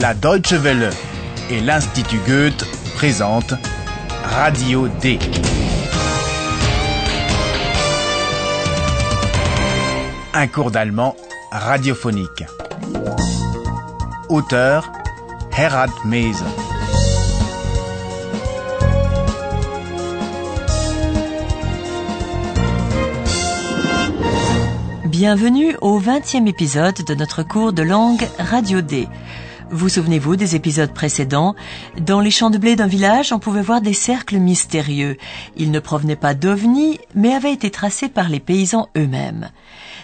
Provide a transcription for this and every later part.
La Deutsche Welle et l'Institut Goethe présentent Radio D. Un cours d'allemand radiophonique. Auteur Herald Mese. Bienvenue au 20e épisode de notre cours de langue Radio D. Vous souvenez-vous des épisodes précédents? Dans les champs de blé d'un village, on pouvait voir des cercles mystérieux. Ils ne provenaient pas d'ovnis, mais avaient été tracés par les paysans eux-mêmes.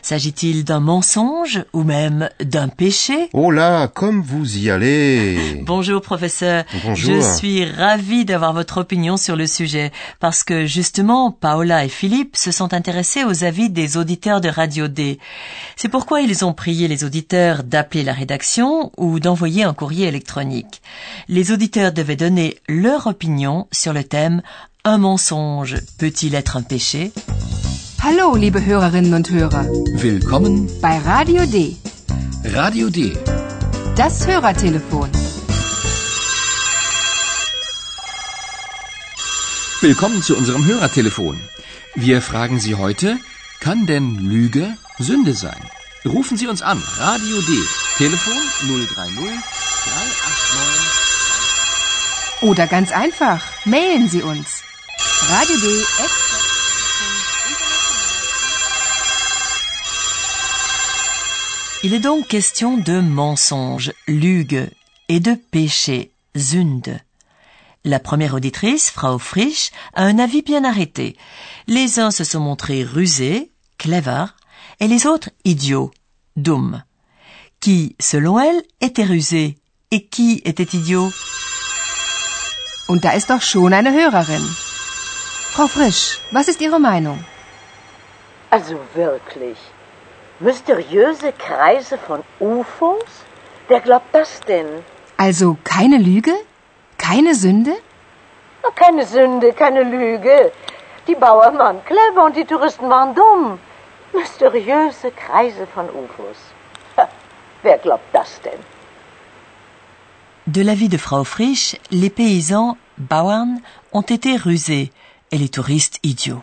S'agit-il d'un mensonge ou même d'un péché? Oh là, comme vous y allez Bonjour professeur. Bonjour. Je suis ravie d'avoir votre opinion sur le sujet parce que justement Paola et Philippe se sont intéressés aux avis des auditeurs de Radio D. C'est pourquoi ils ont prié les auditeurs d'appeler la rédaction ou d'envoyer un courrier électronique. Les auditeurs devaient donner leur opinion sur le thème Un mensonge peut-il être un péché? Hallo, liebe Hörerinnen und Hörer, Willkommen bei Radio D, Radio D. das Hörertelefon. Willkommen zu unserem Hörertelefon. Wir fragen Sie heute, kann denn Lüge Sünde sein? Rufen Sie uns an. Radio D. Telefon 030 389. Oder ganz einfach, mailen Sie uns. Radio D. Il est donc question de mensonge, lüge, et de péché, Sünde. La première auditrice, Frau Frisch, a un avis bien arrêté. Les uns se sont montrés rusés, clever, et les autres idiots, dumm. Qui, selon elle, était rusé et qui était idiot? Und da ist doch schon eine Hörerin. Frau Frisch, was ist Ihre Meinung? Also wirklich. Mysteriöse Kreise von UFOs? Wer glaubt das denn? Also keine Lüge? Keine Sünde? Na, Keine Sünde, keine Lüge. Die Bauern waren clever und die Touristen waren dumm. Mysteriöse Kreise von UFOs. Ha, wer glaubt das denn? De l'avis de Frau Frisch, les paysans, Bauern, ont été rusés et les touristes idiots.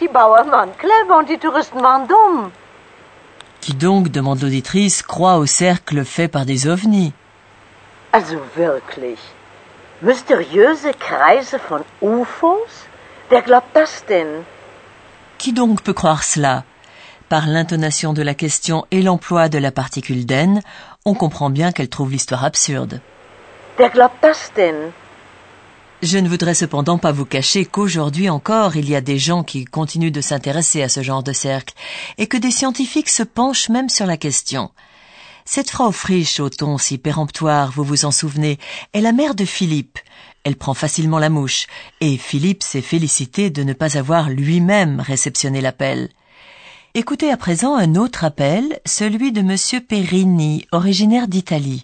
Die Bauern waren clever und die Touristen waren dumm. Qui donc, demande l'auditrice, croit au cercle fait par des ovnis Also wirklich. Mysteriöse Kreise von UFOs? Wer glaubt das denn? Qui donc peut croire cela? Par l'intonation de la question et l'emploi de la particule den, on comprend bien qu'elle trouve l'histoire absurde. Wer glaubt das denn? Je ne voudrais cependant pas vous cacher qu'aujourd'hui encore il y a des gens qui continuent de s'intéresser à ce genre de cercle et que des scientifiques se penchent même sur la question. Cette Frau Frisch au ton si péremptoire, vous vous en souvenez, est la mère de Philippe. Elle prend facilement la mouche et Philippe s'est félicité de ne pas avoir lui-même réceptionné l'appel. Écoutez à présent un autre appel, celui de Monsieur Perini, originaire d'Italie.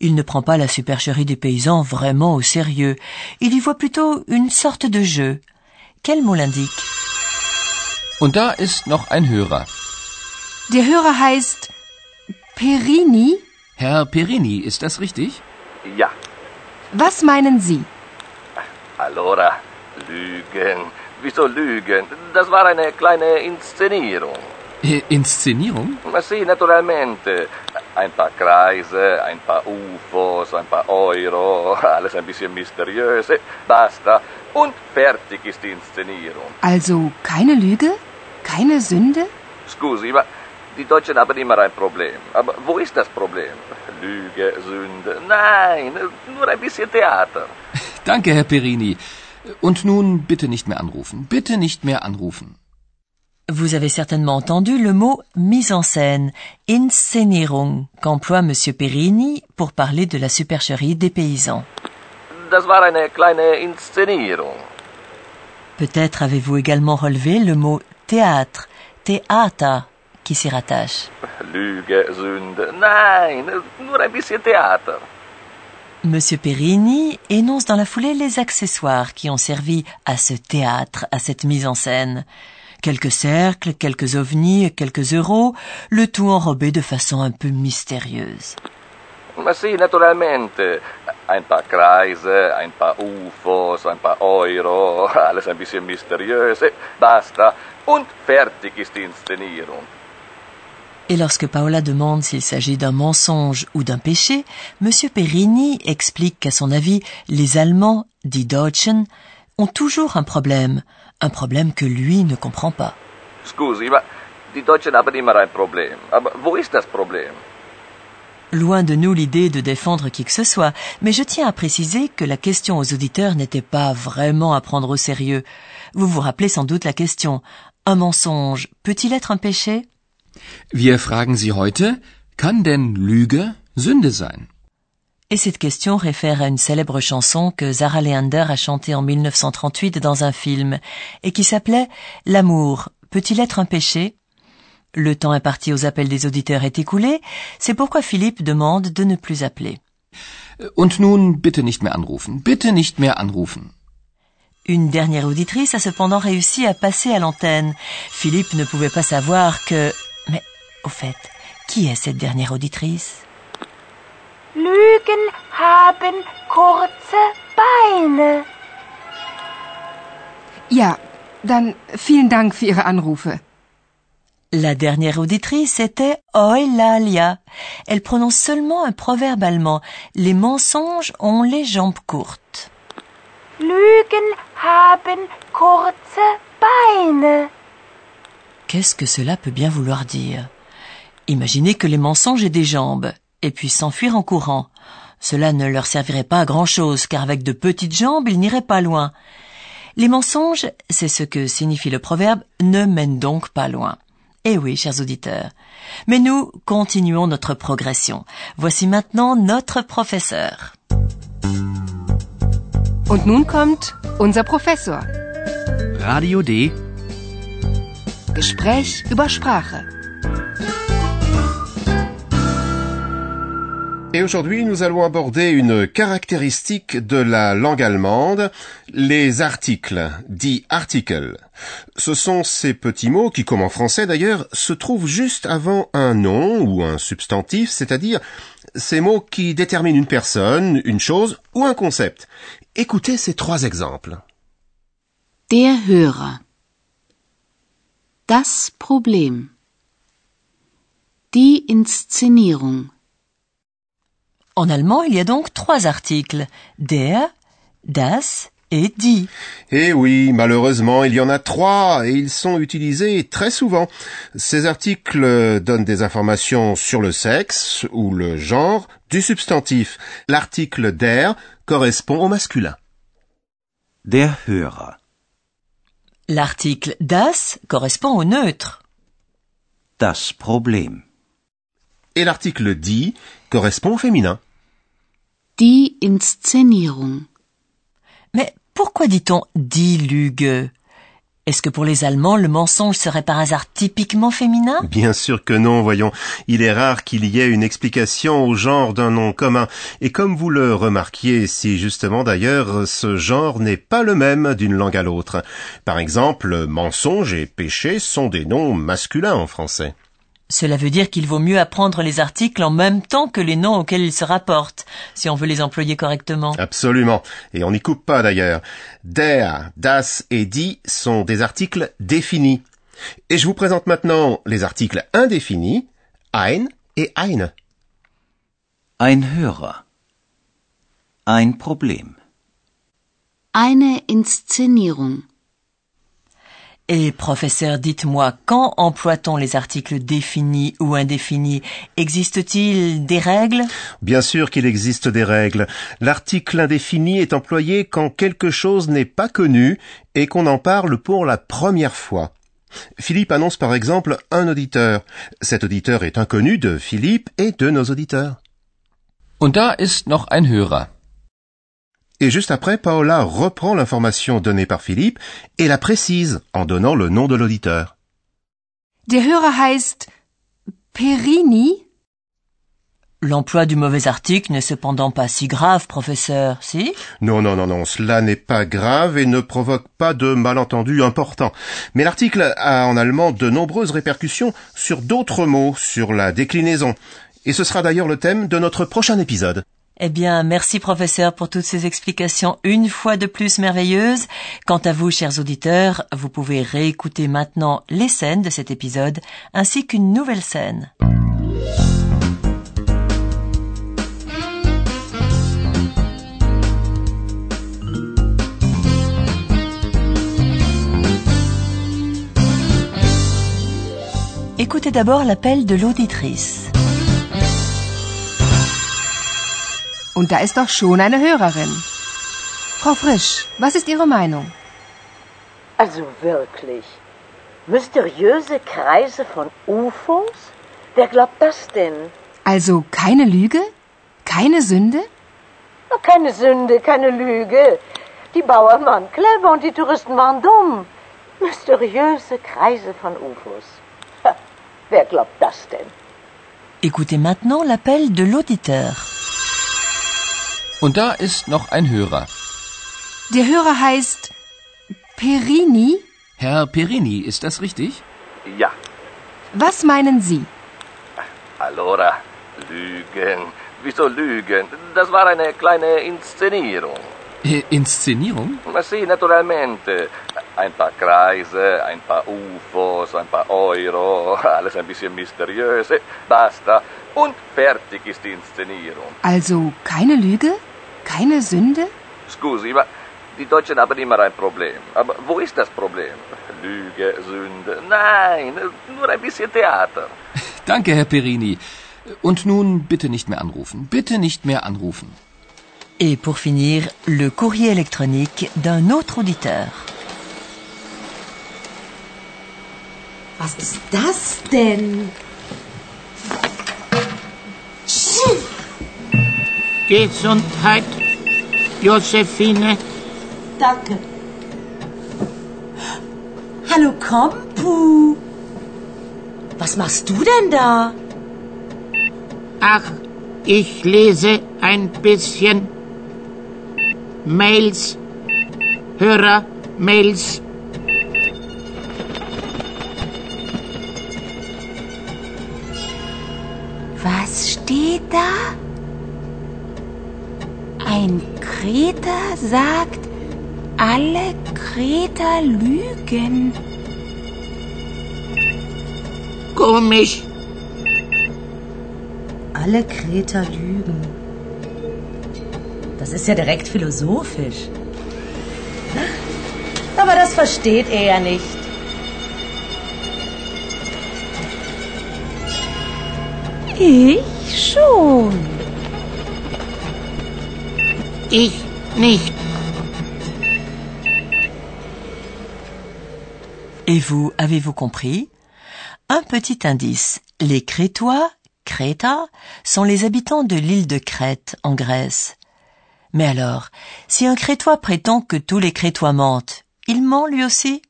Il ne prend pas la supercherie des paysans vraiment au sérieux. Il y voit plutôt une sorte de jeu. Quel mot l'indique? Und da ist noch ein Hörer. Der Hörer heißt Perini. Herr Perini, ist das richtig? Ja, Was meinen Sie? allora, Lügen. Wieso Lügen? Das war eine kleine Inszenierung. Inszenierung? Sì, naturalmente. Ein paar Kreise, ein paar UFOs, ein paar Euro, alles ein bisschen mysteriös. Basta. Und fertig ist die Inszenierung. Also keine Lüge? Keine Sünde? Scusi, ma die Deutschen haben immer ein Problem. Aber wo ist das Problem? Lüge, Sünde. Nein, nur ein bisschen Theater. Danke, Herr Perini. Und nun bitte nicht mehr anrufen. Bitte nicht mehr anrufen. Vous avez certainement entendu le mot mise en scène, Inszenierung, qu'emploie Monsieur Perini pour parler de la supercherie des paysans. Das war eine kleine Inszenierung. Peut-être avez-vous également relevé le mot théâtre, Theater, qui s'y rattache. Lüge, Sünde. Nein, nur ein bisschen Theater. Monsieur Perini énonce dans la foulée les accessoires qui ont servi à ce théâtre, à cette mise en scène. Quelques cercles, quelques ovnis quelques euros, le tout enrobé de façon un peu mystérieuse. Ma sì, naturalmente. Ein paar Kreise, ein paar UFOs, ein paar Euro, alles ein bisschen mysteriös. Basta. Und fertig ist die Inszenierung. Et lorsque Paola demande s'il s'agit d'un mensonge ou d'un péché, M. Perini explique qu'à son avis, les Allemands, dit Deutschen, ont toujours un problème, un problème que lui ne comprend pas. Scusi, ma die Deutschen haben immer ein Problem. Aber wo ist das Problem? Loin de nous l'idée de défendre qui que ce soit, mais je tiens à préciser que la question aux auditeurs n'était pas vraiment à prendre au sérieux. Vous vous rappelez sans doute la question. Un mensonge peut-il être un péché? Wir fragen Sie heute, kann denn Lüge Sünde sein? Et cette question réfère à une célèbre chanson que Zara Leander a chantée en 1938 dans un film et qui s'appelait L'amour peut-il être un péché? Le temps imparti aux appels des auditeurs est écoulé, c'est pourquoi Philippe demande de ne plus appeler. Und nun bitte nicht mehr anrufen. Bitte nicht mehr anrufen. Une dernière auditrice a cependant réussi à passer à l'antenne. Philippe ne pouvait pas savoir que... Mais, au fait, qui est cette dernière auditrice? Lügen haben kurze Beine. Ja, dann vielen Dank für Ihre Anrufe. La dernière auditrice était Eulalia. Elle prononce seulement un proverbe allemand. Les mensonges ont les jambes courtes. Lügen haben kurze Beine. Qu'est-ce que cela peut bien vouloir dire? Imaginez que les mensonges aient des jambes, et puis s'enfuir en courant. Cela ne leur servirait pas à grand-chose, car avec de petites jambes, ils n'iraient pas loin. Les mensonges, c'est ce que signifie le proverbe, ne mènent donc pas loin. Eh oui, chers auditeurs. Mais nous continuons notre progression. Voici maintenant notre professeur. Und nun kommt unser Professor. Radio D. Gespräch über Sprache. Et aujourd'hui, nous allons aborder une caractéristique de la langue allemande, les articles, dits articles. Ce sont ces petits mots qui, comme en français d'ailleurs, se trouvent juste avant un nom ou un substantif, c'est-à-dire ces mots qui déterminent une personne, une chose ou un concept. Écoutez ces trois exemples. Der Hörer. Das Problem. Die Inszenierung. En allemand, il y a donc trois articles. Der, das et die. Eh oui, malheureusement, il y en a trois et ils sont utilisés très souvent. Ces articles donnent des informations sur le sexe ou le genre du substantif. L'article der correspond au masculin. Der Hörer. L'article das correspond au neutre. Das Problem. Et l'article die correspond au féminin. Die Inszenierung. Mais pourquoi dit-on die Lüge Est-ce que pour les Allemands, le mensonge serait par hasard typiquement féminin? Bien sûr que non, voyons. Il est rare qu'il y ait une explication au genre d'un nom commun. Et comme vous le remarquiez si justement d'ailleurs, ce genre n'est pas le même d'une langue à l'autre. Par exemple, mensonge et péché sont des noms masculins en français. Cela veut dire qu'il vaut mieux apprendre les articles en même temps que les noms auxquels ils se rapportent, si on veut les employer correctement. Absolument. Et on n'y coupe pas d'ailleurs. Der, das et die sont des articles définis. Et je vous présente maintenant les articles indéfinis, ein et eine. Ein Hörer. Ein Problem. Eine Inszenierung. Et professeur, dites-moi, quand emploie-t-on les articles définis ou indéfinis? Existe-t-il des règles? Bien sûr qu'il existe des règles. L'article indéfini est employé quand quelque chose n'est pas connu et qu'on en parle pour la première fois. Philippe annonce par exemple un auditeur. Cet auditeur est inconnu de Philippe et de nos auditeurs. Und da ist noch ein Hörer. Et juste après, Paola reprend l'information donnée par Philippe et la précise en donnant le nom de l'auditeur. Der Hörer heißt Perini. L'emploi du mauvais article n'est cependant pas si grave, professeur, si? Non, non, non, non, cela n'est pas grave et ne provoque pas de malentendus importants. Mais l'article a en allemand de nombreuses répercussions sur d'autres mots, sur la déclinaison. Et ce sera d'ailleurs le thème de notre prochain épisode. Eh bien, merci professeur pour toutes ces explications une fois de plus merveilleuses. Quant à vous, chers auditeurs, vous pouvez réécouter maintenant les scènes de cet épisode ainsi qu'une nouvelle scène. Écoutez d'abord l'appel de l'auditrice. Und da ist doch schon eine Hörerin. Frau Frisch, was ist Ihre Meinung? Also wirklich. Mysteriöse Kreise von UFOs? Wer glaubt das denn? Also keine Lüge? Keine Sünde? Oh, keine Sünde, keine Lüge. Die Bauern waren clever und die Touristen waren dumm. Mysteriöse Kreise von UFOs. Ha, wer glaubt das denn? Écoutez maintenant l'appel de l'auditeur. Und da ist noch ein Hörer. Der Hörer heißt Perini. Herr Perini, ist das richtig? Ja, Was meinen Sie? allora, Lügen. Wieso Lügen? Das war eine kleine Inszenierung. Äh, Inszenierung? Ma sì, naturalmente. Ein paar Kreise, ein paar UFOs, ein paar Euro, alles ein bisschen mysteriös. Basta. Und fertig ist die Inszenierung. Also keine Lüge? Keine Sünde? Scusi, ma die Deutschen haben immer ein Problem. Aber wo ist das Problem? Lüge, Sünde? Nein, nur ein bisschen Theater. Danke, Herr Perini. Und nun bitte nicht mehr anrufen. Bitte nicht mehr anrufen. Et pour finir, le courrier électronique d'un autre auditeur. Was ist das denn? Gesundheit, Josephine. Danke. Hallo Kompu. Was machst du denn da? Ach, ich lese ein bisschen Mails, Hörer-Mails. Was steht da? Ein Kreter sagt, alle Kreter lügen. Komisch. Alle Kreter lügen. Das ist ja direkt philosophisch. Aber das versteht er ja nicht. Ich schon. Ich nicht. Et vous, avez-vous compris? Un petit indice. Les Crétois, Créta, sont les habitants de l'île de Crète, en Grèce. Mais alors, si un Crétois prétend que tous les Crétois mentent, il ment lui aussi?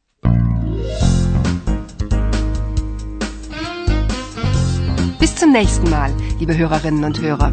Bis zum nächsten Mal, liebe Hörerinnen und Hörer.